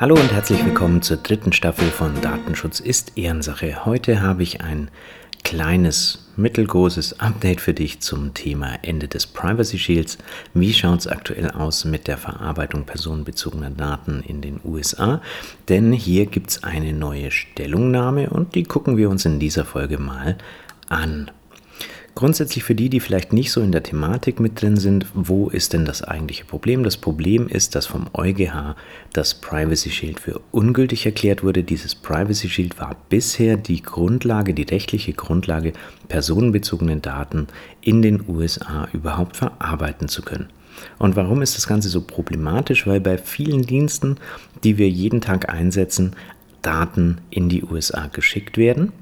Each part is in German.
Hallo und herzlich willkommen zur dritten Staffel von Datenschutz ist Ehrensache. Heute habe ich ein kleines, mittelgroßes Update für dich zum Thema Ende des Privacy Shields. Wie schaut es aktuell aus mit der Verarbeitung personenbezogener Daten in den USA? Denn hier gibt es eine neue Stellungnahme und die gucken wir uns in dieser Folge mal an. Grundsätzlich für die, die vielleicht nicht so in der Thematik mit drin sind, wo ist denn das eigentliche Problem? Das Problem ist, dass vom EuGH das Privacy Shield für ungültig erklärt wurde. Dieses Privacy Shield war bisher die Grundlage, die rechtliche Grundlage, personenbezogene Daten in den USA überhaupt verarbeiten zu können. Und warum ist das Ganze so problematisch? Weil bei vielen Diensten, die wir jeden Tag einsetzen, Daten in die USA geschickt werden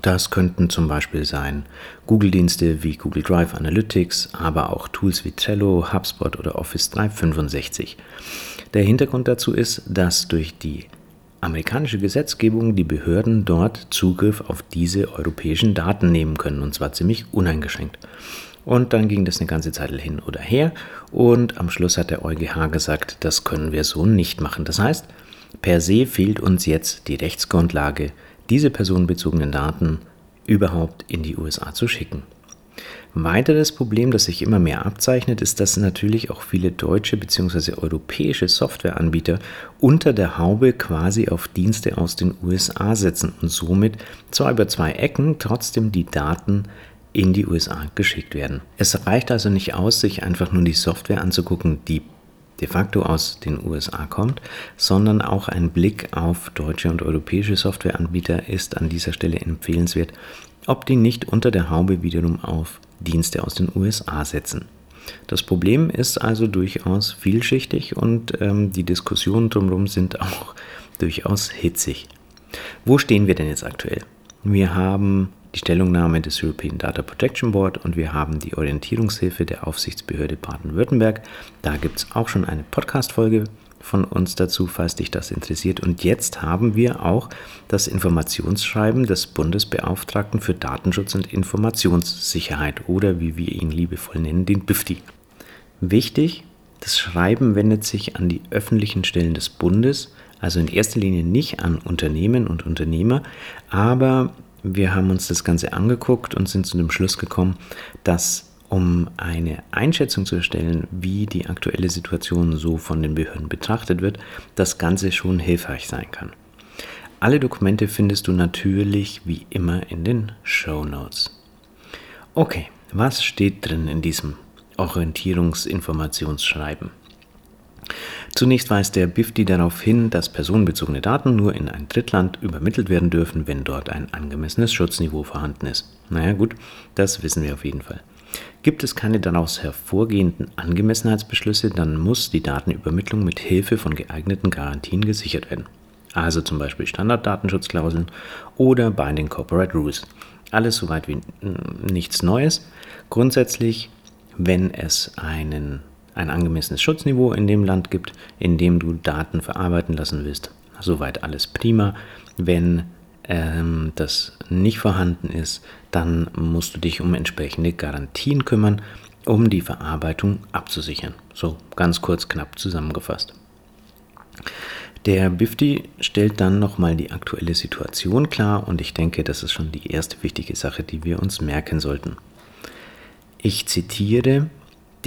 das könnten zum Beispiel sein Google-Dienste wie Google Drive Analytics, aber auch Tools wie Trello, HubSpot oder Office 365. Der Hintergrund dazu ist, dass durch die amerikanische Gesetzgebung die Behörden dort Zugriff auf diese europäischen Daten nehmen können, und zwar ziemlich uneingeschränkt. Und dann ging das eine ganze Zeit hin oder her und am Schluss hat der EuGH gesagt, das können wir so nicht machen. Das heißt, per se fehlt uns jetzt die Rechtsgrundlage, diese personenbezogenen Daten überhaupt in die USA zu schicken. Weiteres Problem, das sich immer mehr abzeichnet, ist, dass natürlich auch viele deutsche bzw. europäische Softwareanbieter unter der Haube quasi auf Dienste aus den USA setzen und somit zwar über zwei Ecken trotzdem die Daten in die USA geschickt werden. Es reicht also nicht aus, sich einfach nur die Software anzugucken, die de facto aus den USA kommt, sondern auch ein Blick auf deutsche und europäische Softwareanbieter ist an dieser Stelle empfehlenswert, ob die nicht unter der Haube wiederum auf Dienste aus den USA setzen. Das Problem ist also durchaus vielschichtig und ähm, die Diskussionen drumherum sind auch durchaus hitzig. Wo stehen wir denn jetzt aktuell? Wir haben die Stellungnahme des European Data Protection Board und wir haben die Orientierungshilfe der Aufsichtsbehörde Baden-Württemberg. Da gibt es auch schon eine Podcast-Folge von uns dazu, falls dich das interessiert. Und jetzt haben wir auch das Informationsschreiben des Bundesbeauftragten für Datenschutz und Informationssicherheit oder wie wir ihn liebevoll nennen, den BIFTI. Wichtig, das Schreiben wendet sich an die öffentlichen Stellen des Bundes, also in erster Linie nicht an Unternehmen und Unternehmer, aber wir haben uns das Ganze angeguckt und sind zu dem Schluss gekommen, dass um eine Einschätzung zu erstellen, wie die aktuelle Situation so von den Behörden betrachtet wird, das Ganze schon hilfreich sein kann. Alle Dokumente findest du natürlich wie immer in den Show Notes. Okay, was steht drin in diesem Orientierungsinformationsschreiben? Zunächst weist der BIFTI darauf hin, dass personenbezogene Daten nur in ein Drittland übermittelt werden dürfen, wenn dort ein angemessenes Schutzniveau vorhanden ist. Naja gut, das wissen wir auf jeden Fall. Gibt es keine daraus hervorgehenden Angemessenheitsbeschlüsse, dann muss die Datenübermittlung mit Hilfe von geeigneten Garantien gesichert werden. Also zum Beispiel Standarddatenschutzklauseln oder Binding Corporate Rules. Alles soweit wie nichts Neues. Grundsätzlich, wenn es einen ein angemessenes Schutzniveau in dem Land gibt, in dem du Daten verarbeiten lassen willst. Soweit alles prima. Wenn ähm, das nicht vorhanden ist, dann musst du dich um entsprechende Garantien kümmern, um die Verarbeitung abzusichern. So ganz kurz, knapp zusammengefasst. Der BIFTI stellt dann nochmal die aktuelle Situation klar und ich denke, das ist schon die erste wichtige Sache, die wir uns merken sollten. Ich zitiere,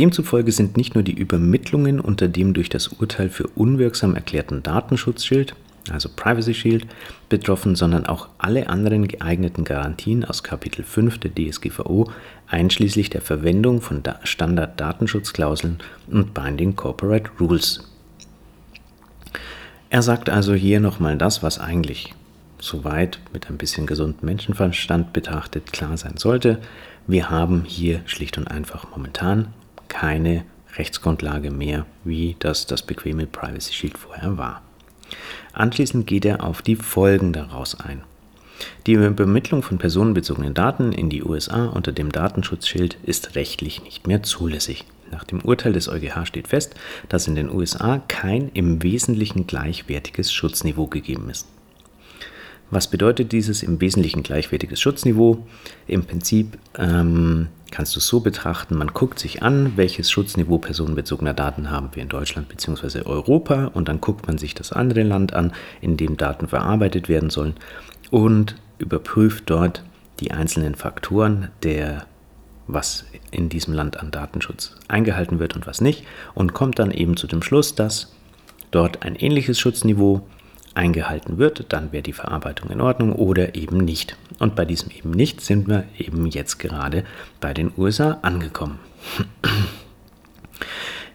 Demzufolge sind nicht nur die Übermittlungen unter dem durch das Urteil für unwirksam erklärten Datenschutzschild, also Privacy Shield, betroffen, sondern auch alle anderen geeigneten Garantien aus Kapitel 5 der DSGVO, einschließlich der Verwendung von Standard-Datenschutzklauseln und Binding Corporate Rules. Er sagt also hier nochmal das, was eigentlich soweit mit ein bisschen gesundem Menschenverstand betrachtet klar sein sollte. Wir haben hier schlicht und einfach momentan keine Rechtsgrundlage mehr, wie das das bequeme Privacy Shield vorher war. Anschließend geht er auf die Folgen daraus ein. Die Übermittlung von personenbezogenen Daten in die USA unter dem Datenschutzschild ist rechtlich nicht mehr zulässig. Nach dem Urteil des EuGH steht fest, dass in den USA kein im Wesentlichen gleichwertiges Schutzniveau gegeben ist. Was bedeutet dieses im Wesentlichen gleichwertiges Schutzniveau? Im Prinzip ähm, kannst du so betrachten, man guckt sich an, welches Schutzniveau personenbezogener Daten haben wir in Deutschland bzw. Europa und dann guckt man sich das andere Land an, in dem Daten verarbeitet werden sollen und überprüft dort die einzelnen Faktoren der was in diesem Land an Datenschutz eingehalten wird und was nicht und kommt dann eben zu dem Schluss, dass dort ein ähnliches Schutzniveau eingehalten wird, dann wäre die Verarbeitung in Ordnung oder eben nicht. Und bei diesem eben nicht sind wir eben jetzt gerade bei den USA angekommen.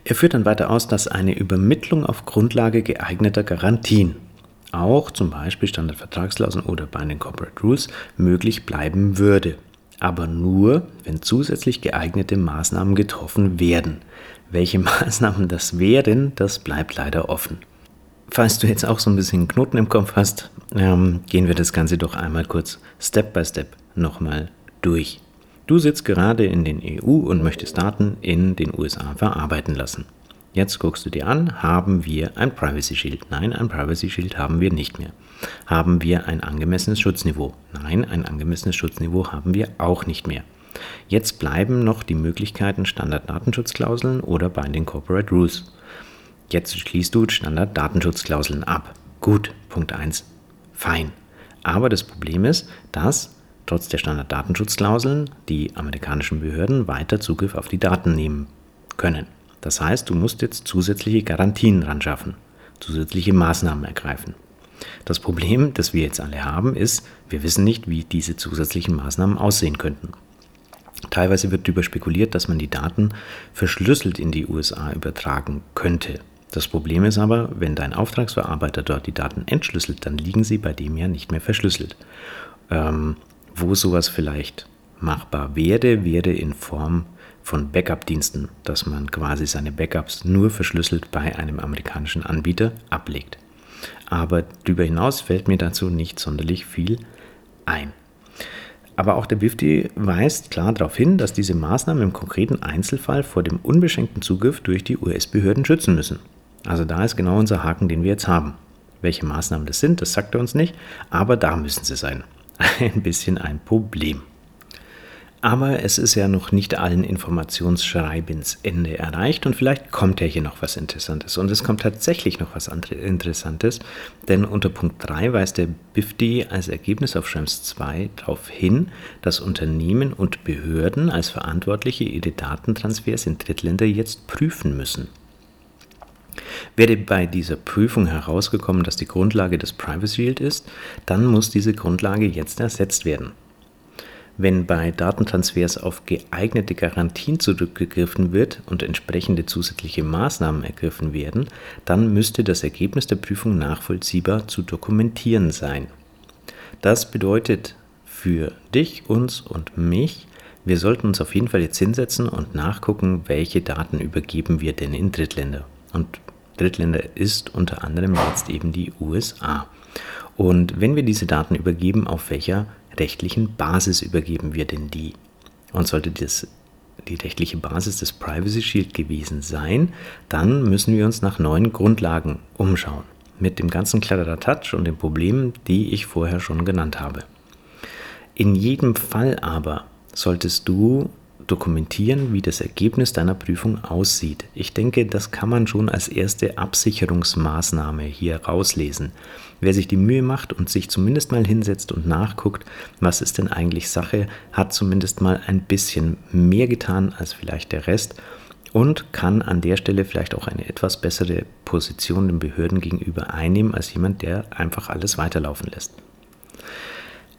Er führt dann weiter aus, dass eine Übermittlung auf Grundlage geeigneter Garantien, auch zum Beispiel Standardvertragsklauseln oder Binding Corporate Rules, möglich bleiben würde. Aber nur, wenn zusätzlich geeignete Maßnahmen getroffen werden. Welche Maßnahmen das wären, das bleibt leider offen. Falls du jetzt auch so ein bisschen Knoten im Kopf hast, ähm, gehen wir das Ganze doch einmal kurz Step by Step nochmal durch. Du sitzt gerade in den EU und möchtest Daten in den USA verarbeiten lassen. Jetzt guckst du dir an, haben wir ein Privacy Shield? Nein, ein Privacy Shield haben wir nicht mehr. Haben wir ein angemessenes Schutzniveau? Nein, ein angemessenes Schutzniveau haben wir auch nicht mehr. Jetzt bleiben noch die Möglichkeiten Standarddatenschutzklauseln oder Binding Corporate Rules. Jetzt schließt du Standard-Datenschutzklauseln ab. Gut, Punkt 1. Fein. Aber das Problem ist, dass trotz der Standard-Datenschutzklauseln die amerikanischen Behörden weiter Zugriff auf die Daten nehmen können. Das heißt, du musst jetzt zusätzliche Garantien ran schaffen, zusätzliche Maßnahmen ergreifen. Das Problem, das wir jetzt alle haben, ist, wir wissen nicht, wie diese zusätzlichen Maßnahmen aussehen könnten. Teilweise wird darüber spekuliert, dass man die Daten verschlüsselt in die USA übertragen könnte. Das Problem ist aber, wenn dein Auftragsverarbeiter dort die Daten entschlüsselt, dann liegen sie bei dem ja nicht mehr verschlüsselt. Ähm, wo sowas vielleicht machbar wäre, wäre in Form von Backup-Diensten, dass man quasi seine Backups nur verschlüsselt bei einem amerikanischen Anbieter ablegt. Aber darüber hinaus fällt mir dazu nicht sonderlich viel ein. Aber auch der BIFTI weist klar darauf hin, dass diese Maßnahmen im konkreten Einzelfall vor dem unbeschränkten Zugriff durch die US-Behörden schützen müssen. Also da ist genau unser Haken, den wir jetzt haben. Welche Maßnahmen das sind, das sagt er uns nicht, aber da müssen sie sein. Ein bisschen ein Problem. Aber es ist ja noch nicht allen Informationsschreibens Ende erreicht und vielleicht kommt ja hier noch was Interessantes. Und es kommt tatsächlich noch was Interessantes, denn unter Punkt 3 weist der BIFDI als Ergebnis auf Schrems 2 darauf hin, dass Unternehmen und Behörden als Verantwortliche ihre Datentransfers in Drittländer jetzt prüfen müssen. Wäre bei dieser Prüfung herausgekommen, dass die Grundlage des Privacy Shield ist, dann muss diese Grundlage jetzt ersetzt werden. Wenn bei Datentransfers auf geeignete Garantien zurückgegriffen wird und entsprechende zusätzliche Maßnahmen ergriffen werden, dann müsste das Ergebnis der Prüfung nachvollziehbar zu dokumentieren sein. Das bedeutet für dich, uns und mich, wir sollten uns auf jeden Fall jetzt hinsetzen und nachgucken, welche Daten übergeben wir denn in Drittländer. Und Drittländer ist unter anderem jetzt eben die USA. Und wenn wir diese Daten übergeben, auf welcher rechtlichen Basis übergeben wir denn die? Und sollte das die rechtliche Basis des Privacy Shield gewesen sein, dann müssen wir uns nach neuen Grundlagen umschauen. Mit dem ganzen Kladderadatsch und den Problemen, die ich vorher schon genannt habe. In jedem Fall aber solltest du dokumentieren, wie das Ergebnis deiner Prüfung aussieht. Ich denke, das kann man schon als erste Absicherungsmaßnahme hier rauslesen. Wer sich die Mühe macht und sich zumindest mal hinsetzt und nachguckt, was ist denn eigentlich Sache, hat zumindest mal ein bisschen mehr getan als vielleicht der Rest und kann an der Stelle vielleicht auch eine etwas bessere Position den Behörden gegenüber einnehmen als jemand, der einfach alles weiterlaufen lässt.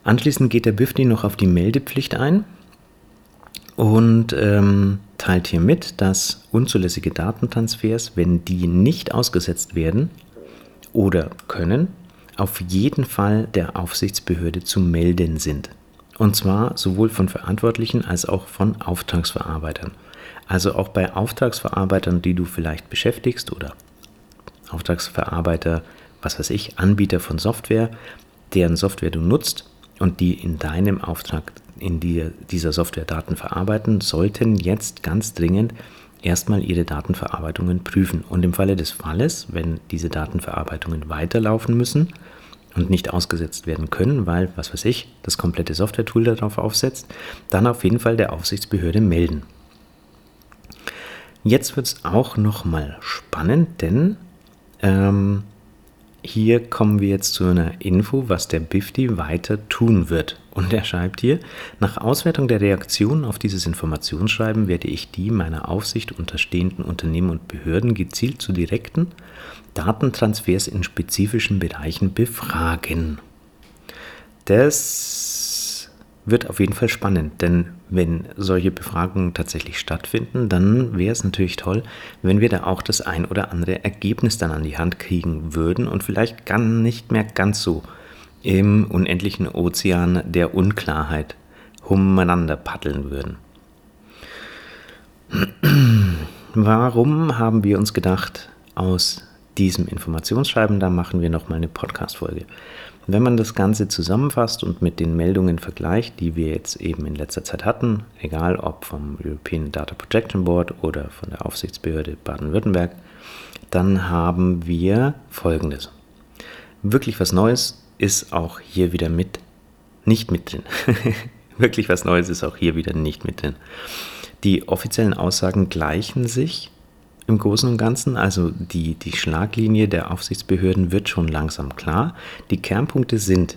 Anschließend geht der BIFDI noch auf die Meldepflicht ein und ähm, teilt hier mit, dass unzulässige Datentransfers, wenn die nicht ausgesetzt werden oder können, auf jeden Fall der Aufsichtsbehörde zu melden sind. Und zwar sowohl von Verantwortlichen als auch von Auftragsverarbeitern. Also auch bei Auftragsverarbeitern, die du vielleicht beschäftigst oder Auftragsverarbeiter, was weiß ich, Anbieter von Software, deren Software du nutzt und die in deinem Auftrag in die, dieser Software Daten verarbeiten, sollten jetzt ganz dringend erstmal ihre Datenverarbeitungen prüfen. Und im Falle des Falles, wenn diese Datenverarbeitungen weiterlaufen müssen und nicht ausgesetzt werden können, weil, was weiß ich, das komplette Software-Tool darauf aufsetzt, dann auf jeden Fall der Aufsichtsbehörde melden. Jetzt wird es auch nochmal spannend, denn ähm, hier kommen wir jetzt zu einer Info, was der Bifty weiter tun wird. Und er schreibt hier, nach Auswertung der Reaktionen auf dieses Informationsschreiben werde ich die meiner Aufsicht unterstehenden Unternehmen und Behörden gezielt zu direkten Datentransfers in spezifischen Bereichen befragen. Das wird auf jeden Fall spannend, denn wenn solche Befragungen tatsächlich stattfinden, dann wäre es natürlich toll, wenn wir da auch das ein oder andere Ergebnis dann an die Hand kriegen würden und vielleicht gar nicht mehr ganz so im unendlichen Ozean der Unklarheit umeinander paddeln würden. Warum haben wir uns gedacht, aus diesem Informationsschreiben, da machen wir nochmal eine Podcast-Folge. Wenn man das Ganze zusammenfasst und mit den Meldungen vergleicht, die wir jetzt eben in letzter Zeit hatten, egal ob vom European Data Protection Board oder von der Aufsichtsbehörde Baden-Württemberg, dann haben wir Folgendes. Wirklich was Neues ist auch hier wieder mit, nicht mit drin. Wirklich was Neues ist auch hier wieder nicht mit drin. Die offiziellen Aussagen gleichen sich im Großen und Ganzen. Also die, die Schlaglinie der Aufsichtsbehörden wird schon langsam klar. Die Kernpunkte sind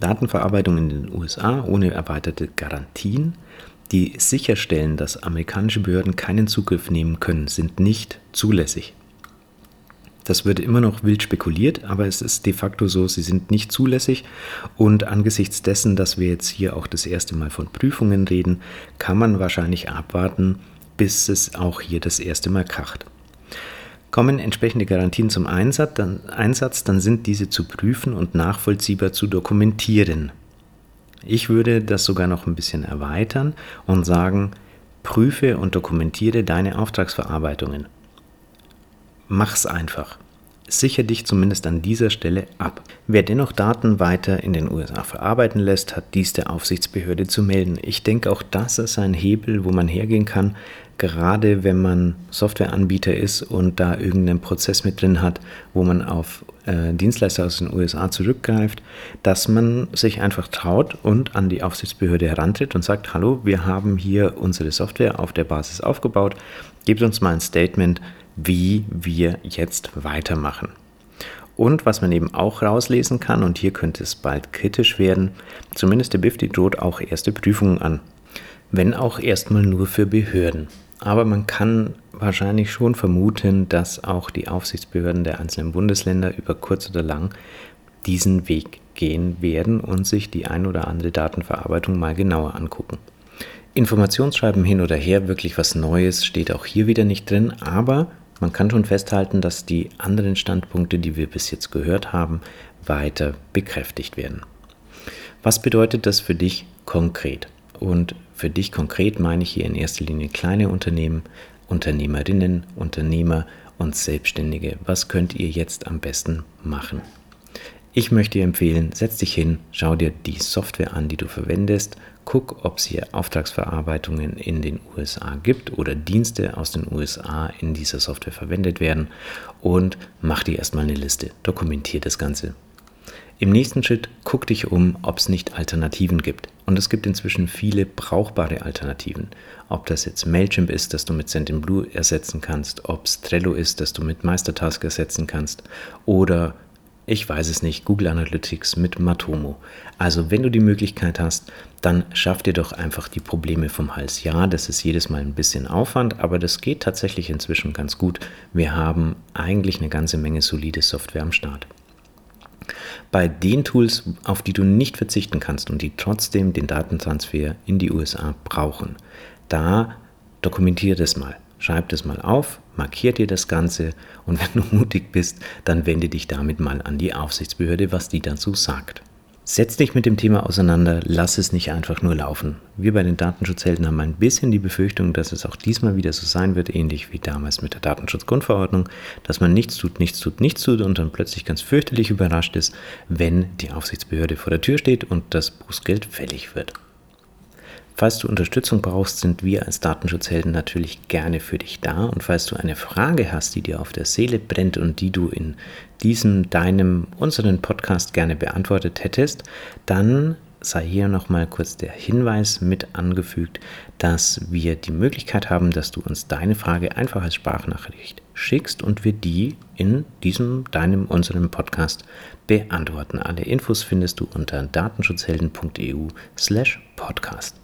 Datenverarbeitung in den USA ohne erweiterte Garantien, die sicherstellen, dass amerikanische Behörden keinen Zugriff nehmen können, sind nicht zulässig. Das wird immer noch wild spekuliert, aber es ist de facto so, sie sind nicht zulässig. Und angesichts dessen, dass wir jetzt hier auch das erste Mal von Prüfungen reden, kann man wahrscheinlich abwarten, bis es auch hier das erste Mal kracht. Kommen entsprechende Garantien zum Einsatz dann, sind diese zu prüfen und nachvollziehbar zu dokumentieren. Ich würde das sogar noch ein bisschen erweitern und sagen, prüfe und dokumentiere deine Auftragsverarbeitungen. Mach's einfach. Sicher dich zumindest an dieser Stelle ab. Wer dennoch Daten weiter in den USA verarbeiten lässt, hat dies der Aufsichtsbehörde zu melden. Ich denke, auch das ist ein Hebel, wo man hergehen kann, gerade wenn man Softwareanbieter ist und da irgendeinen Prozess mit drin hat, wo man auf äh, Dienstleister aus den USA zurückgreift, dass man sich einfach traut und an die Aufsichtsbehörde herantritt und sagt, hallo, wir haben hier unsere Software auf der Basis aufgebaut, gebt uns mal ein Statement, wie wir jetzt weitermachen. Und was man eben auch rauslesen kann, und hier könnte es bald kritisch werden, zumindest der BIFTI droht auch erste Prüfungen an. Wenn auch erstmal nur für Behörden. Aber man kann wahrscheinlich schon vermuten, dass auch die Aufsichtsbehörden der einzelnen Bundesländer über kurz oder lang diesen Weg gehen werden und sich die ein oder andere Datenverarbeitung mal genauer angucken. Informationsschreiben hin oder her, wirklich was Neues steht auch hier wieder nicht drin, aber man kann schon festhalten, dass die anderen Standpunkte, die wir bis jetzt gehört haben, weiter bekräftigt werden. Was bedeutet das für dich konkret? Und für dich konkret meine ich hier in erster Linie kleine Unternehmen, Unternehmerinnen, Unternehmer und Selbstständige. Was könnt ihr jetzt am besten machen? Ich möchte dir empfehlen, setz dich hin, schau dir die Software an, die du verwendest, guck, ob es hier Auftragsverarbeitungen in den USA gibt oder Dienste aus den USA in dieser Software verwendet werden und mach dir erstmal eine Liste, dokumentier das Ganze. Im nächsten Schritt guck dich um, ob es nicht Alternativen gibt. Und es gibt inzwischen viele brauchbare Alternativen. Ob das jetzt Mailchimp ist, das du mit Sendinblue ersetzen kannst, ob es Trello ist, das du mit Meistertask ersetzen kannst oder ich weiß es nicht, Google Analytics mit Matomo. Also wenn du die Möglichkeit hast, dann schaff dir doch einfach die Probleme vom Hals. Ja, das ist jedes Mal ein bisschen Aufwand, aber das geht tatsächlich inzwischen ganz gut. Wir haben eigentlich eine ganze Menge solide Software am Start. Bei den Tools, auf die du nicht verzichten kannst und die trotzdem den Datentransfer in die USA brauchen, da dokumentiere das mal. Schreib das mal auf, markiert dir das Ganze und wenn du mutig bist, dann wende dich damit mal an die Aufsichtsbehörde, was die dazu sagt. Setz dich mit dem Thema auseinander, lass es nicht einfach nur laufen. Wir bei den Datenschutzhelden haben ein bisschen die Befürchtung, dass es auch diesmal wieder so sein wird, ähnlich wie damals mit der Datenschutzgrundverordnung, dass man nichts tut, nichts tut, nichts tut und dann plötzlich ganz fürchterlich überrascht ist, wenn die Aufsichtsbehörde vor der Tür steht und das Bußgeld fällig wird. Falls du Unterstützung brauchst, sind wir als Datenschutzhelden natürlich gerne für dich da. Und falls du eine Frage hast, die dir auf der Seele brennt und die du in diesem, deinem, unseren Podcast gerne beantwortet hättest, dann sei hier nochmal kurz der Hinweis mit angefügt, dass wir die Möglichkeit haben, dass du uns deine Frage einfach als Sprachnachricht schickst und wir die in diesem, deinem, unserem Podcast beantworten. Alle Infos findest du unter datenschutzhelden.eu slash podcast.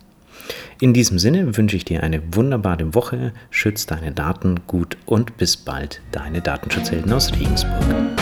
In diesem Sinne wünsche ich dir eine wunderbare Woche, schütz deine Daten gut und bis bald, deine Datenschutzhelden aus Regensburg.